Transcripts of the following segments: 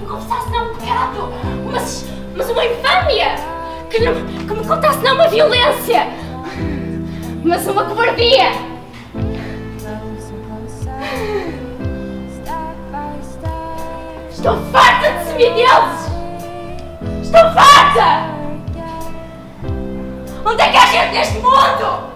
que me confessasse não um pecado, mas, mas uma infâmia! Que, não, que me contasse não uma violência, mas uma cobardia! Estou farta de semideles! Estou farta! Onde é que há gente neste mundo?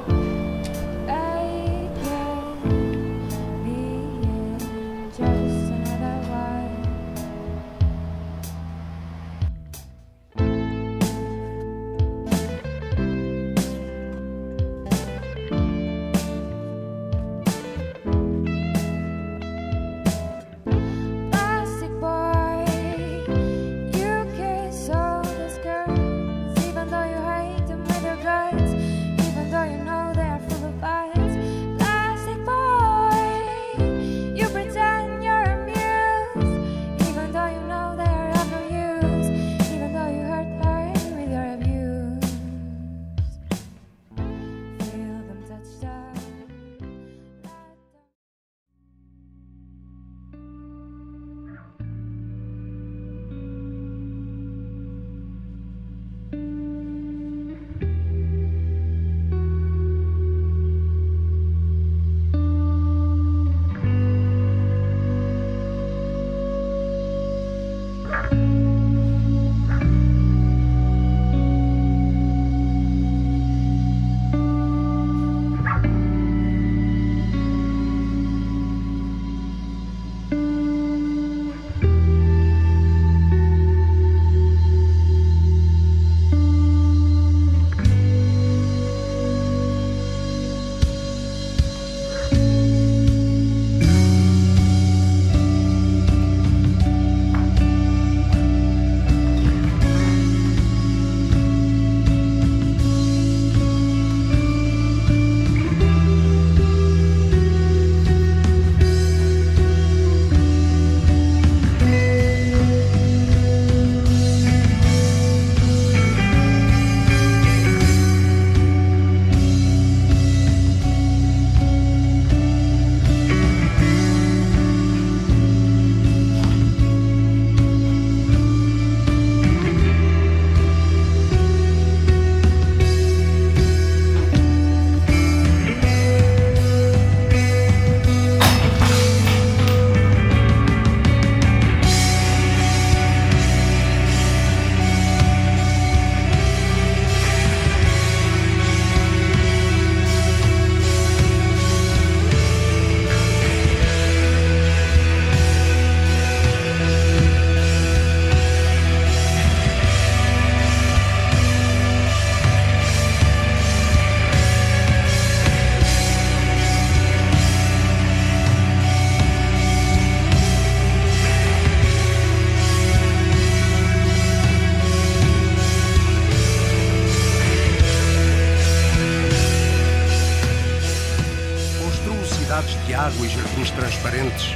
Cidades de água e jardins transparentes,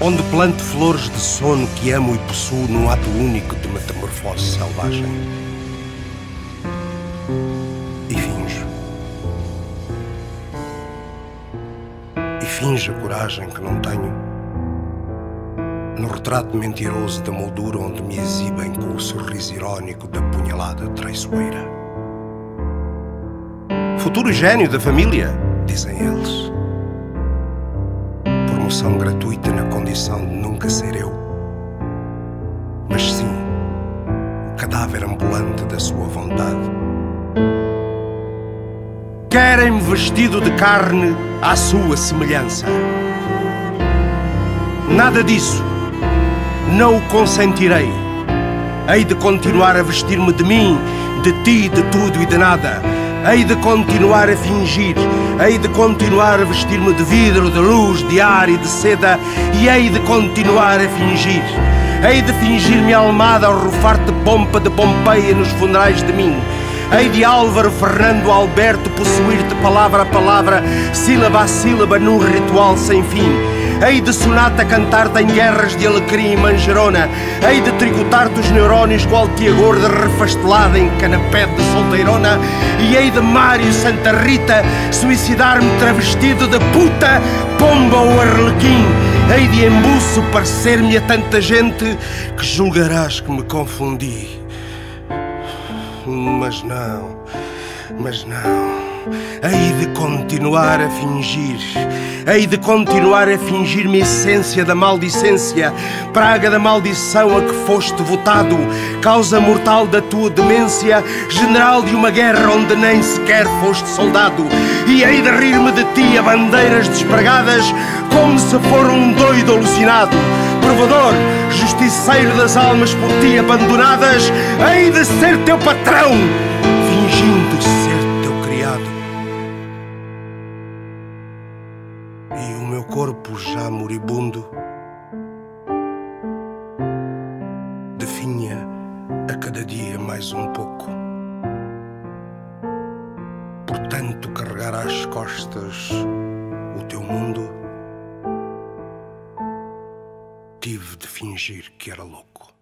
onde planto flores de sono que amo e possuo num ato único de metamorfose selvagem. E finjo. E finjo a coragem que não tenho. No retrato mentiroso da moldura onde me exibem com o sorriso irónico da punhalada traiçoeira. Futuro gênio da família, dizem eles. Promoção gratuita na condição de nunca ser eu. Mas sim, o cadáver ambulante da sua vontade. Querem-me vestido de carne à sua semelhança. Nada disso. Não o consentirei. Hei de continuar a vestir-me de mim, de ti, de tudo e de nada. Hei de continuar a fingir, hei de continuar a vestir-me de vidro, de luz, de ar e de seda, e hei de continuar a fingir. Hei de fingir-me almada ao rufar de pompa de Pompeia nos funerais de mim. Hei de Álvaro Fernando Alberto possuir-te palavra a palavra, sílaba a sílaba num ritual sem fim. Hei de sonata cantar-te em guerras de alecrim e manjerona. Hei de tricotar-te os neurónios qual tia gorda refastelada em canapé de solteirona. E hei de Mário Santa Rita suicidar-me travestido de puta, pomba ou arlequim. Hei de embuço parecer-me a tanta gente que julgarás que me confundi. Mas não, mas não. Hei de continuar a fingir, hei de continuar a fingir-me essência da maldicência, praga da maldição a que foste votado, causa mortal da tua demência, general de uma guerra onde nem sequer foste soldado. E hei de rir-me de ti a bandeiras despregadas, como se for um doido alucinado. Provador, justiceiro das almas por ti abandonadas, hei de ser teu patrão, moribundo definha a cada dia mais um pouco. Portanto, carregar às costas o teu mundo tive de fingir que era louco.